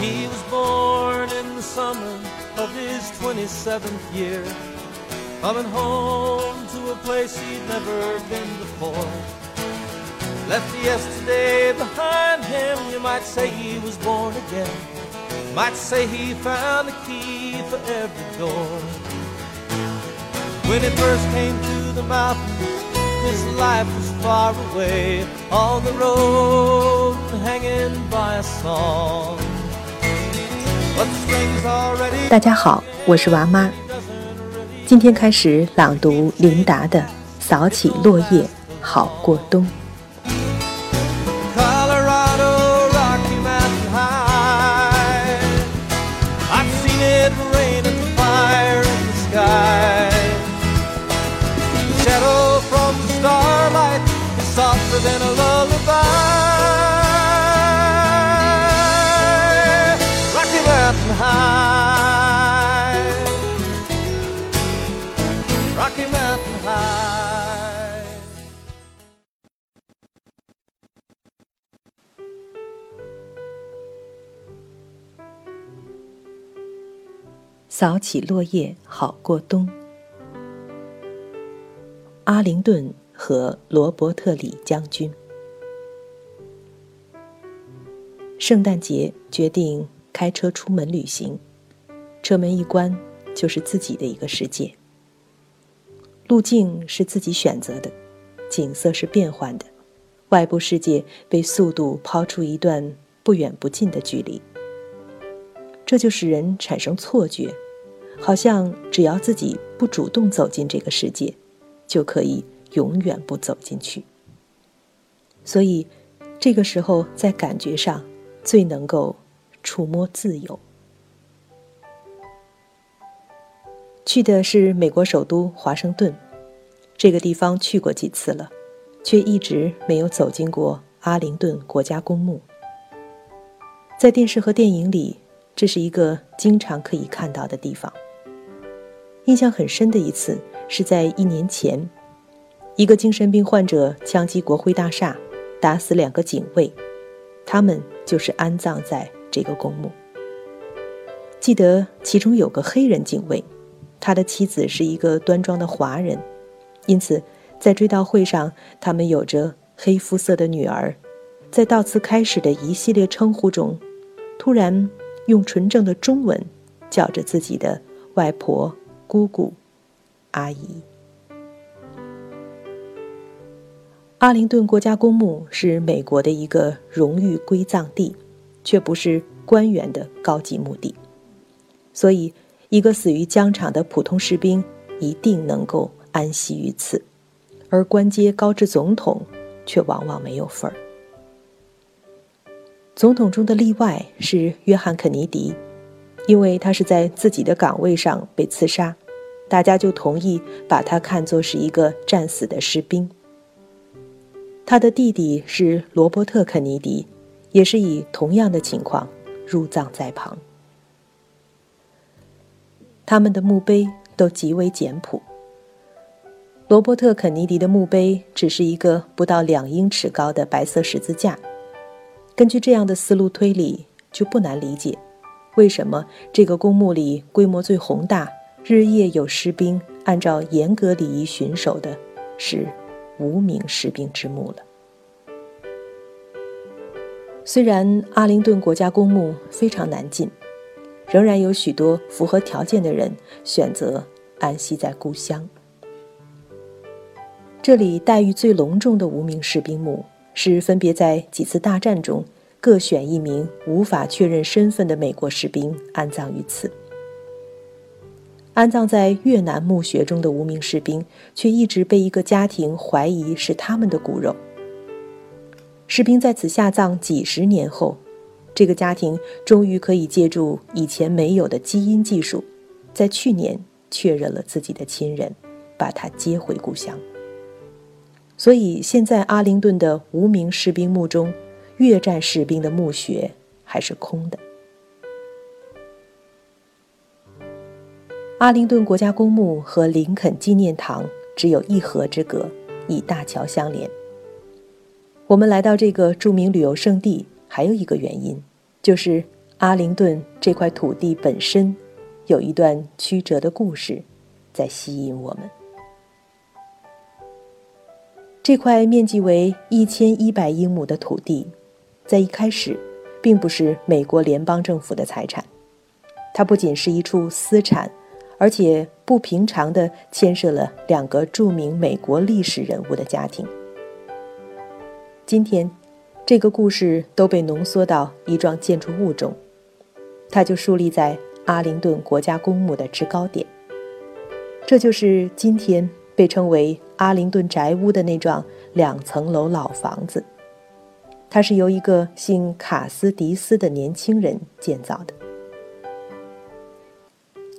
He was born in the summer of his 27th year, coming home to a place he'd never been before. Left yesterday behind him, you might say he was born again. Might say he found the key for every door. When he first came to the mountains, his life was far away on the road, hanging by a song. 大家好，我是娃妈，今天开始朗读琳达的《扫起落叶，好过冬》。早起落叶，好过冬。阿灵顿和罗伯特李将军，圣诞节决定开车出门旅行，车门一关就是自己的一个世界。路径是自己选择的，景色是变换的，外部世界被速度抛出一段不远不近的距离。这就使人产生错觉，好像只要自己不主动走进这个世界，就可以永远不走进去。所以，这个时候在感觉上最能够触摸自由。去的是美国首都华盛顿，这个地方去过几次了，却一直没有走进过阿灵顿国家公墓。在电视和电影里，这是一个经常可以看到的地方。印象很深的一次是在一年前，一个精神病患者枪击国会大厦，打死两个警卫，他们就是安葬在这个公墓。记得其中有个黑人警卫，他的妻子是一个端庄的华人，因此在追悼会上，他们有着黑肤色的女儿，在悼词开始的一系列称呼中，突然用纯正的中文叫着自己的外婆、姑姑、阿姨。阿灵顿国家公墓是美国的一个荣誉归葬地，却不是官员的高级墓地，所以一个死于疆场的普通士兵一定能够安息于此，而官阶高至总统却往往没有份儿。总统中的例外是约翰·肯尼迪，因为他是在自己的岗位上被刺杀，大家就同意把他看作是一个战死的士兵。他的弟弟是罗伯特·肯尼迪，也是以同样的情况入葬在旁。他们的墓碑都极为简朴。罗伯特·肯尼迪的墓碑只是一个不到两英尺高的白色十字架。根据这样的思路推理，就不难理解，为什么这个公墓里规模最宏大、日夜有士兵按照严格礼仪巡守的是无名士兵之墓了。虽然阿灵顿国家公墓非常难进，仍然有许多符合条件的人选择安息在故乡。这里待遇最隆重的无名士兵墓。是分别在几次大战中各选一名无法确认身份的美国士兵安葬于此。安葬在越南墓穴中的无名士兵，却一直被一个家庭怀疑是他们的骨肉。士兵在此下葬几十年后，这个家庭终于可以借助以前没有的基因技术，在去年确认了自己的亲人，把他接回故乡。所以，现在阿灵顿的无名士兵墓中，越战士兵的墓穴还是空的。阿灵顿国家公墓和林肯纪念堂只有一河之隔，以大桥相连。我们来到这个著名旅游胜地，还有一个原因，就是阿灵顿这块土地本身有一段曲折的故事在吸引我们。这块面积为一千一百英亩的土地，在一开始并不是美国联邦政府的财产，它不仅是一处私产，而且不平常的牵涉了两个著名美国历史人物的家庭。今天，这个故事都被浓缩到一幢建筑物中，它就竖立在阿灵顿国家公墓的制高点。这就是今天。被称为阿灵顿宅屋的那幢两层楼老房子，它是由一个姓卡斯迪斯的年轻人建造的。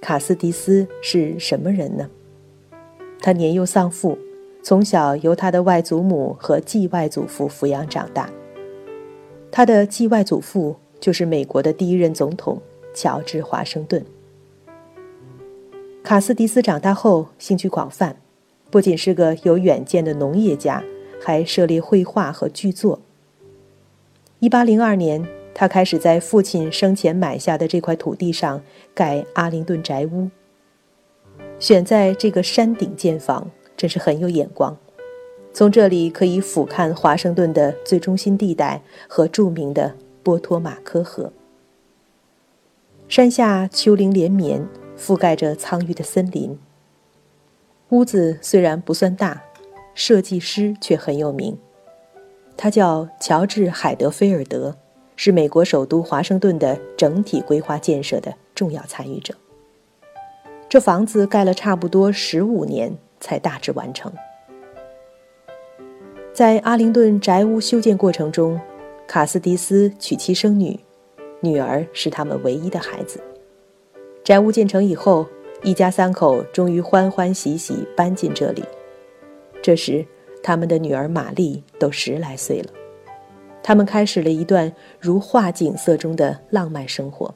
卡斯迪斯是什么人呢？他年幼丧父，从小由他的外祖母和继外祖父抚养长大。他的继外祖父就是美国的第一任总统乔治华盛顿。卡斯迪斯长大后兴趣广泛。不仅是个有远见的农业家，还涉猎绘画和剧作。一八零二年，他开始在父亲生前买下的这块土地上盖阿灵顿宅屋。选在这个山顶建房，真是很有眼光。从这里可以俯瞰华盛顿的最中心地带和著名的波托马科河。山下丘陵连绵，覆盖着苍郁的森林。屋子虽然不算大，设计师却很有名。他叫乔治·海德菲尔德，是美国首都华盛顿的整体规划建设的重要参与者。这房子盖了差不多十五年才大致完成。在阿灵顿宅屋修建过程中，卡斯蒂斯娶妻生女，女儿是他们唯一的孩子。宅屋建成以后。一家三口终于欢欢喜喜搬进这里。这时，他们的女儿玛丽都十来岁了。他们开始了一段如画景色中的浪漫生活。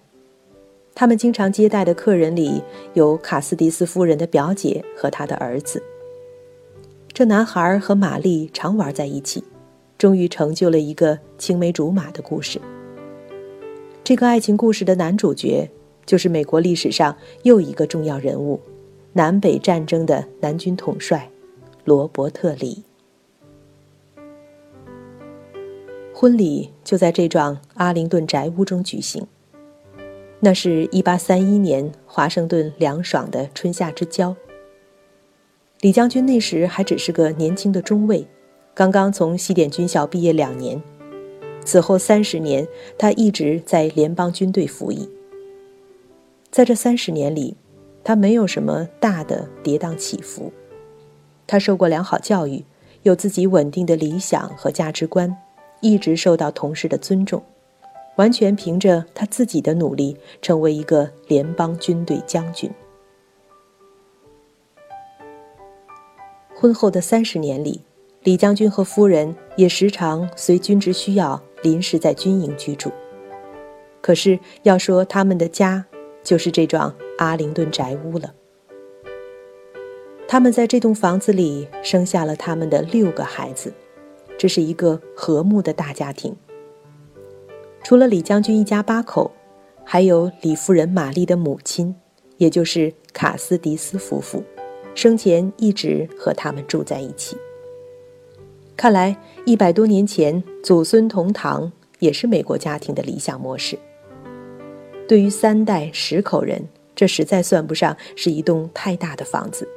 他们经常接待的客人里有卡斯蒂斯夫人的表姐和他的儿子。这男孩和玛丽常玩在一起，终于成就了一个青梅竹马的故事。这个爱情故事的男主角。就是美国历史上又一个重要人物，南北战争的南军统帅罗伯特·李。婚礼就在这幢阿灵顿宅屋中举行。那是一八三一年华盛顿凉爽的春夏之交。李将军那时还只是个年轻的中尉，刚刚从西点军校毕业两年，此后三十年他一直在联邦军队服役。在这三十年里，他没有什么大的跌宕起伏。他受过良好教育，有自己稳定的理想和价值观，一直受到同事的尊重，完全凭着他自己的努力，成为一个联邦军队将军。婚后的三十年里，李将军和夫人也时常随军职需要临时在军营居住。可是要说他们的家，就是这幢阿灵顿宅屋了。他们在这栋房子里生下了他们的六个孩子，这是一个和睦的大家庭。除了李将军一家八口，还有李夫人玛丽的母亲，也就是卡斯迪斯夫妇，生前一直和他们住在一起。看来一百多年前祖孙同堂也是美国家庭的理想模式。对于三代十口人，这实在算不上是一栋太大的房子。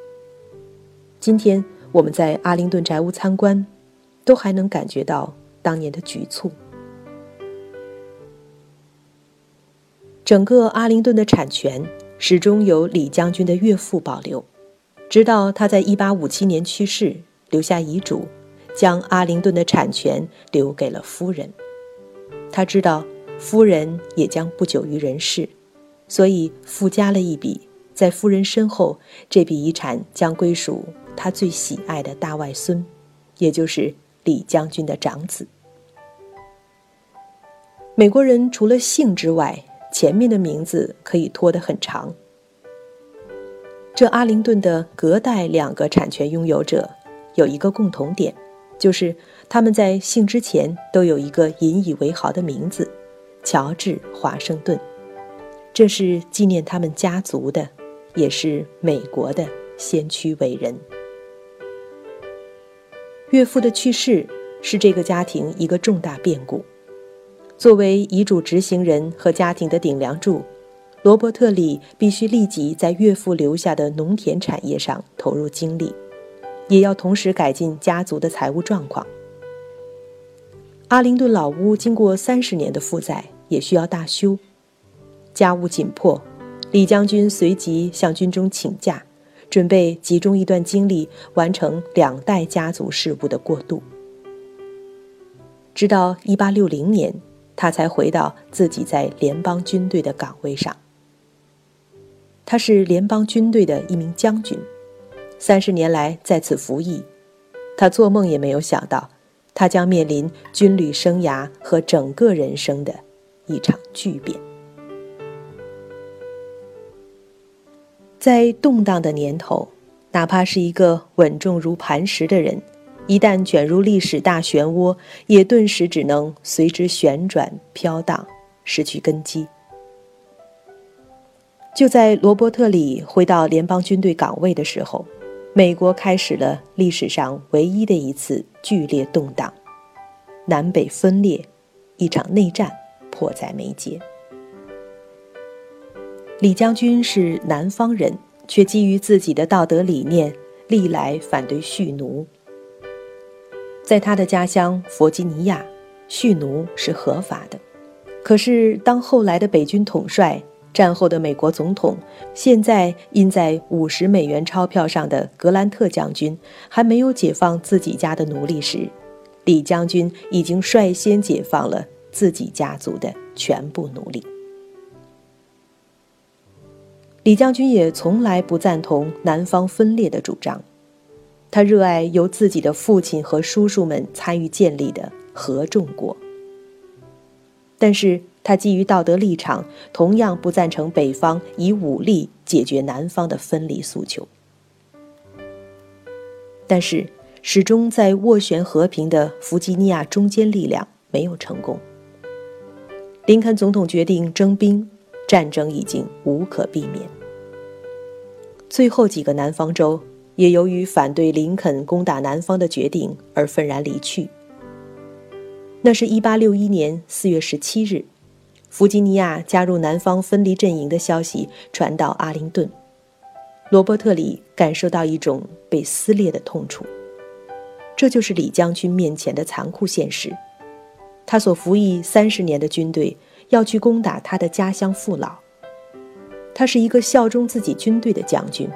今天我们在阿灵顿宅屋参观，都还能感觉到当年的局促。整个阿灵顿的产权始终由李将军的岳父保留，直到他在1857年去世，留下遗嘱，将阿灵顿的产权留给了夫人。他知道。夫人也将不久于人世，所以附加了一笔，在夫人身后，这笔遗产将归属他最喜爱的大外孙，也就是李将军的长子。美国人除了姓之外，前面的名字可以拖得很长。这阿灵顿的隔代两个产权拥有者有一个共同点，就是他们在姓之前都有一个引以为豪的名字。乔治·华盛顿。这是纪念他们家族的，也是美国的先驱伟人。岳父的去世是这个家庭一个重大变故。作为遗嘱执行人和家庭的顶梁柱，罗伯特里必须立即在岳父留下的农田产业上投入精力，也要同时改进家族的财务状况。阿灵顿老屋经过三十年的负债，也需要大修。家务紧迫，李将军随即向军中请假，准备集中一段精力完成两代家族事务的过渡。直到1860年，他才回到自己在联邦军队的岗位上。他是联邦军队的一名将军，三十年来在此服役，他做梦也没有想到，他将面临军旅生涯和整个人生的一场巨变。在动荡的年头，哪怕是一个稳重如磐石的人，一旦卷入历史大漩涡，也顿时只能随之旋转飘荡，失去根基。就在罗伯特里回到联邦军队岗位的时候，美国开始了历史上唯一的一次剧烈动荡，南北分裂，一场内战迫在眉睫。李将军是南方人，却基于自己的道德理念，历来反对蓄奴。在他的家乡弗吉尼亚，蓄奴是合法的。可是，当后来的北军统帅、战后的美国总统，现在印在五十美元钞票上的格兰特将军还没有解放自己家的奴隶时，李将军已经率先解放了自己家族的全部奴隶。李将军也从来不赞同南方分裂的主张，他热爱由自己的父亲和叔叔们参与建立的合众国。但是他基于道德立场，同样不赞成北方以武力解决南方的分离诉求。但是，始终在斡旋和平的弗吉尼亚中坚力量没有成功。林肯总统决定征兵。战争已经无可避免。最后几个南方州也由于反对林肯攻打南方的决定而愤然离去。那是一八六一年四月十七日，弗吉尼亚加入南方分离阵营的消息传到阿灵顿，罗伯特里感受到一种被撕裂的痛楚。这就是李将军面前的残酷现实。他所服役三十年的军队。要去攻打他的家乡父老。他是一个效忠自己军队的将军，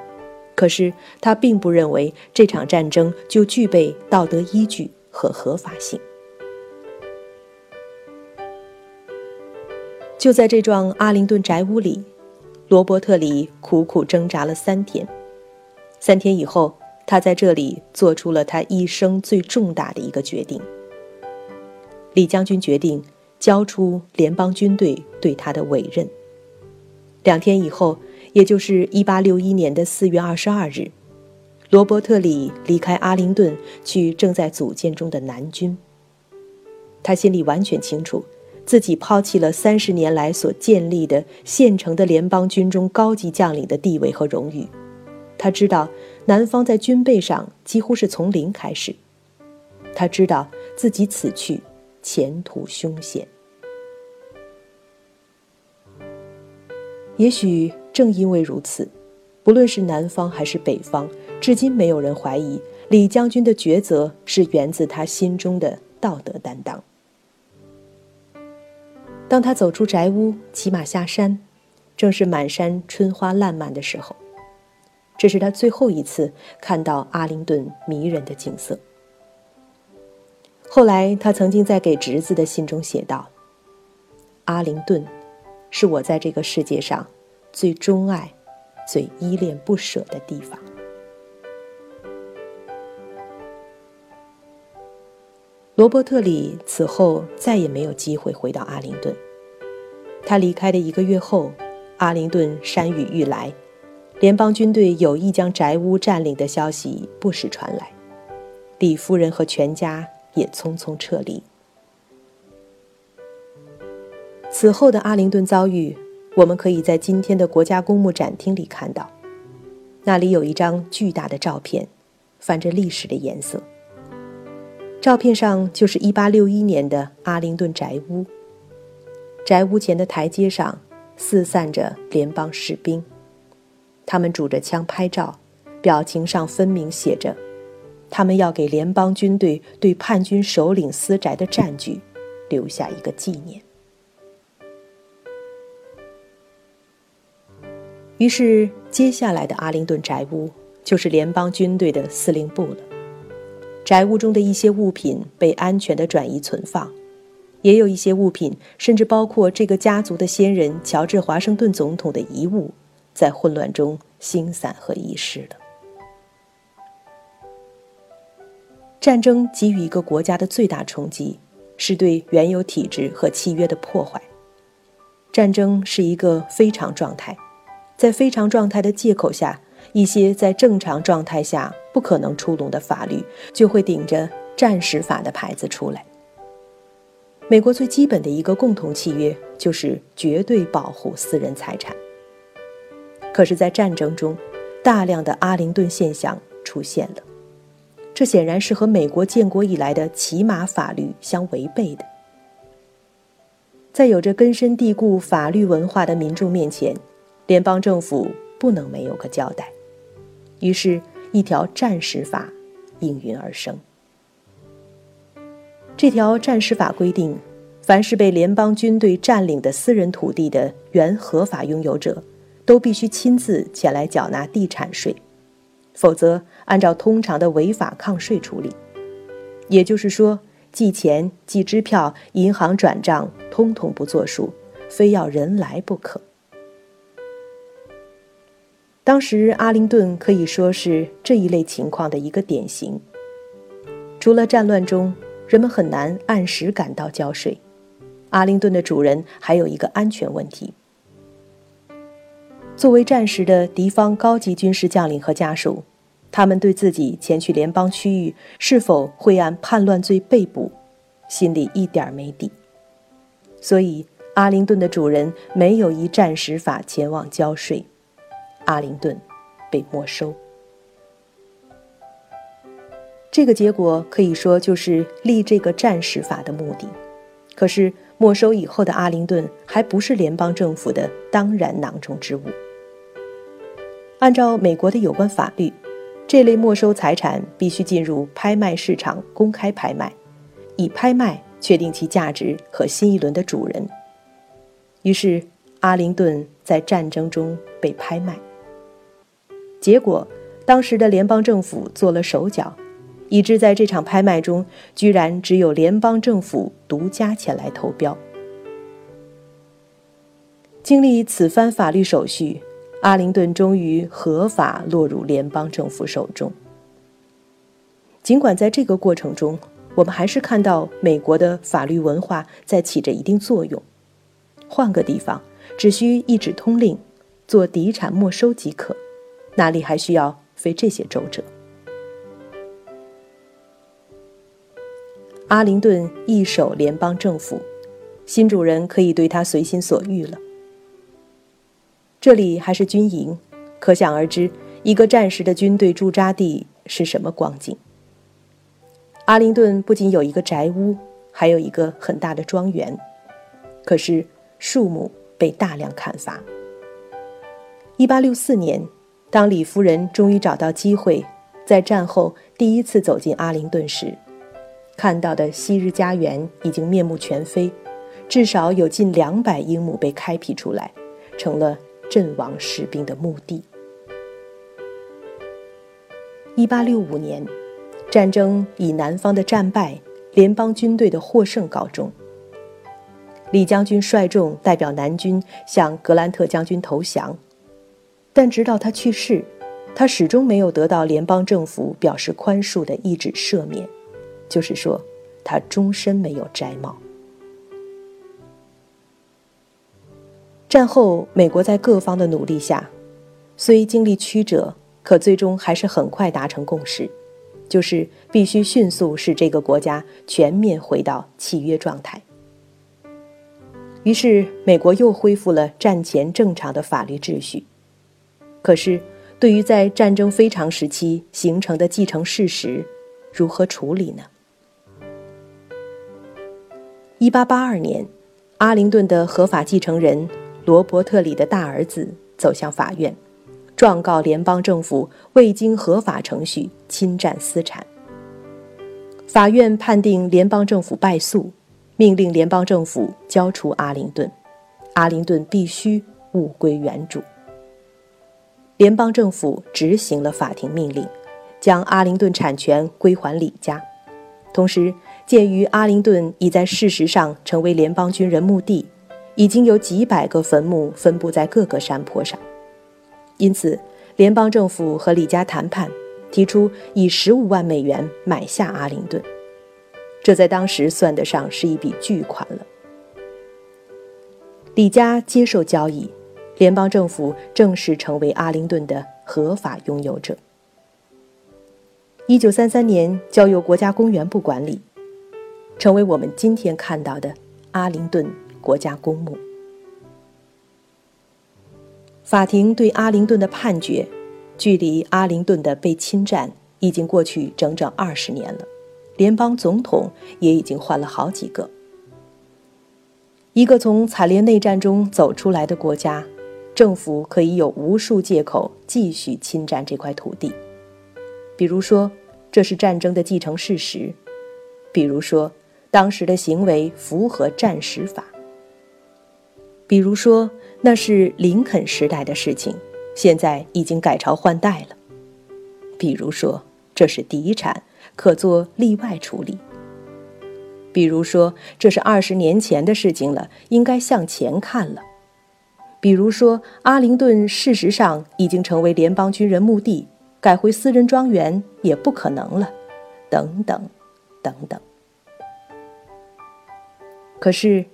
可是他并不认为这场战争就具备道德依据和合法性。就在这幢阿灵顿宅屋里，罗伯特里苦苦挣扎了三天。三天以后，他在这里做出了他一生最重大的一个决定。李将军决定。交出联邦军队对他的委任。两天以后，也就是1861年的4月22日，罗伯特里离开阿灵顿，去正在组建中的南军。他心里完全清楚，自己抛弃了三十年来所建立的现成的联邦军中高级将领的地位和荣誉。他知道，南方在军备上几乎是从零开始。他知道自己此去。前途凶险。也许正因为如此，不论是南方还是北方，至今没有人怀疑李将军的抉择是源自他心中的道德担当。当他走出宅屋，骑马下山，正是满山春花烂漫的时候。这是他最后一次看到阿灵顿迷人的景色。后来，他曾经在给侄子的信中写道：“阿灵顿，是我在这个世界上最钟爱、最依恋不舍的地方。”罗伯特里此后再也没有机会回到阿灵顿。他离开的一个月后，阿灵顿山雨欲来，联邦军队有意将宅屋占领的消息不时传来，李夫人和全家。也匆匆撤离。此后的阿灵顿遭遇，我们可以在今天的国家公墓展厅里看到。那里有一张巨大的照片，泛着历史的颜色。照片上就是1861年的阿灵顿宅屋。宅屋前的台阶上四散着联邦士兵，他们拄着枪拍照，表情上分明写着：他们要给联邦军队对叛军首领私宅的占据留下一个纪念。于是，接下来的阿灵顿宅屋就是联邦军队的司令部了。宅屋中的一些物品被安全的转移存放，也有一些物品，甚至包括这个家族的先人乔治·华盛顿总统的遗物，在混乱中星散和遗失了。战争给予一个国家的最大冲击，是对原有体制和契约的破坏。战争是一个非常状态。在非常状态的借口下，一些在正常状态下不可能出笼的法律就会顶着战时法的牌子出来。美国最基本的一个共同契约就是绝对保护私人财产。可是，在战争中，大量的阿灵顿现象出现了，这显然是和美国建国以来的骑马法律相违背的。在有着根深蒂固法律文化的民众面前。联邦政府不能没有个交代，于是，一条战时法应运而生。这条战时法规定，凡是被联邦军队占领的私人土地的原合法拥有者，都必须亲自前来缴纳地产税，否则按照通常的违法抗税处理。也就是说，寄钱、寄支票、银行转账，通通不作数，非要人来不可。当时，阿灵顿可以说是这一类情况的一个典型。除了战乱中人们很难按时赶到交税，阿灵顿的主人还有一个安全问题。作为战时的敌方高级军事将领和家属，他们对自己前去联邦区域是否会按叛乱罪被捕，心里一点没底。所以，阿灵顿的主人没有依战时法前往交税。阿灵顿被没收，这个结果可以说就是立这个战时法的目的。可是没收以后的阿灵顿还不是联邦政府的当然囊中之物。按照美国的有关法律，这类没收财产必须进入拍卖市场公开拍卖，以拍卖确定其价值和新一轮的主人。于是阿灵顿在战争中被拍卖。结果，当时的联邦政府做了手脚，以致在这场拍卖中，居然只有联邦政府独家前来投标。经历此番法律手续，阿灵顿终于合法落入联邦政府手中。尽管在这个过程中，我们还是看到美国的法律文化在起着一定作用。换个地方，只需一纸通令，做抵产没收即可。哪里还需要费这些周折？阿灵顿一手联邦政府，新主人可以对他随心所欲了。这里还是军营，可想而知，一个战时的军队驻扎地是什么光景。阿灵顿不仅有一个宅屋，还有一个很大的庄园，可是树木被大量砍伐。一八六四年。当李夫人终于找到机会，在战后第一次走进阿灵顿时，看到的昔日家园已经面目全非，至少有近两百英亩被开辟出来，成了阵亡士兵的墓地。一八六五年，战争以南方的战败、联邦军队的获胜告终。李将军率众代表南军向格兰特将军投降。但直到他去世，他始终没有得到联邦政府表示宽恕的一纸赦免，就是说，他终身没有摘帽。战后，美国在各方的努力下，虽经历曲折，可最终还是很快达成共识，就是必须迅速使这个国家全面回到契约状态。于是美国又恢复了战前正常的法律秩序。可是，对于在战争非常时期形成的继承事实，如何处理呢？一八八二年，阿灵顿的合法继承人罗伯特里的大儿子走向法院，状告联邦政府未经合法程序侵占私产。法院判定联邦政府败诉，命令联邦政府交出阿灵顿，阿灵顿必须物归原主。联邦政府执行了法庭命令，将阿灵顿产权归还李家，同时。鉴于阿灵顿已在事实上成为联邦军人墓地，已经有几百个坟墓分布在各个山坡上，因此联邦政府和李家谈判，提出以十五万美元买下阿灵顿，这在当时算得上是一笔巨款了。李家接受交易，联邦政府正式成为阿灵顿的合法拥有者。一九三三年，交由国家公园部管理。成为我们今天看到的阿灵顿国家公墓。法庭对阿灵顿的判决，距离阿灵顿的被侵占已经过去整整二十年了，联邦总统也已经换了好几个。一个从惨烈内战中走出来的国家，政府可以有无数借口继续侵占这块土地，比如说这是战争的继承事实，比如说。当时的行为符合战时法，比如说那是林肯时代的事情，现在已经改朝换代了；比如说这是嫡产，可做例外处理；比如说这是二十年前的事情了，应该向前看了；比如说阿灵顿事实上已经成为联邦军人墓地，改回私人庄园也不可能了，等等，等等。可是，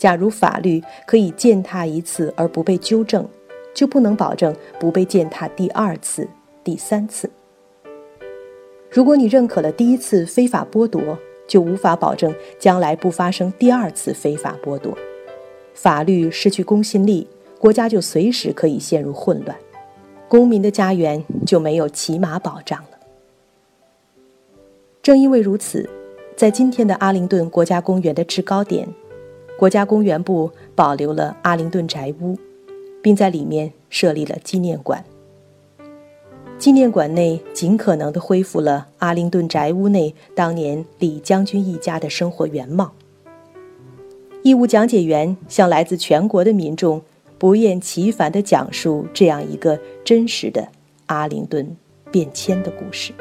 假如法律可以践踏一次而不被纠正，就不能保证不被践踏第二次、第三次。如果你认可了第一次非法剥夺，就无法保证将来不发生第二次非法剥夺。法律失去公信力，国家就随时可以陷入混乱，公民的家园就没有起码保障了。正因为如此。在今天的阿灵顿国家公园的制高点，国家公园部保留了阿灵顿宅屋，并在里面设立了纪念馆。纪念馆内尽可能地恢复了阿灵顿宅屋内当年李将军一家的生活原貌。义务讲解员向来自全国的民众不厌其烦地讲述这样一个真实的阿灵顿变迁的故事。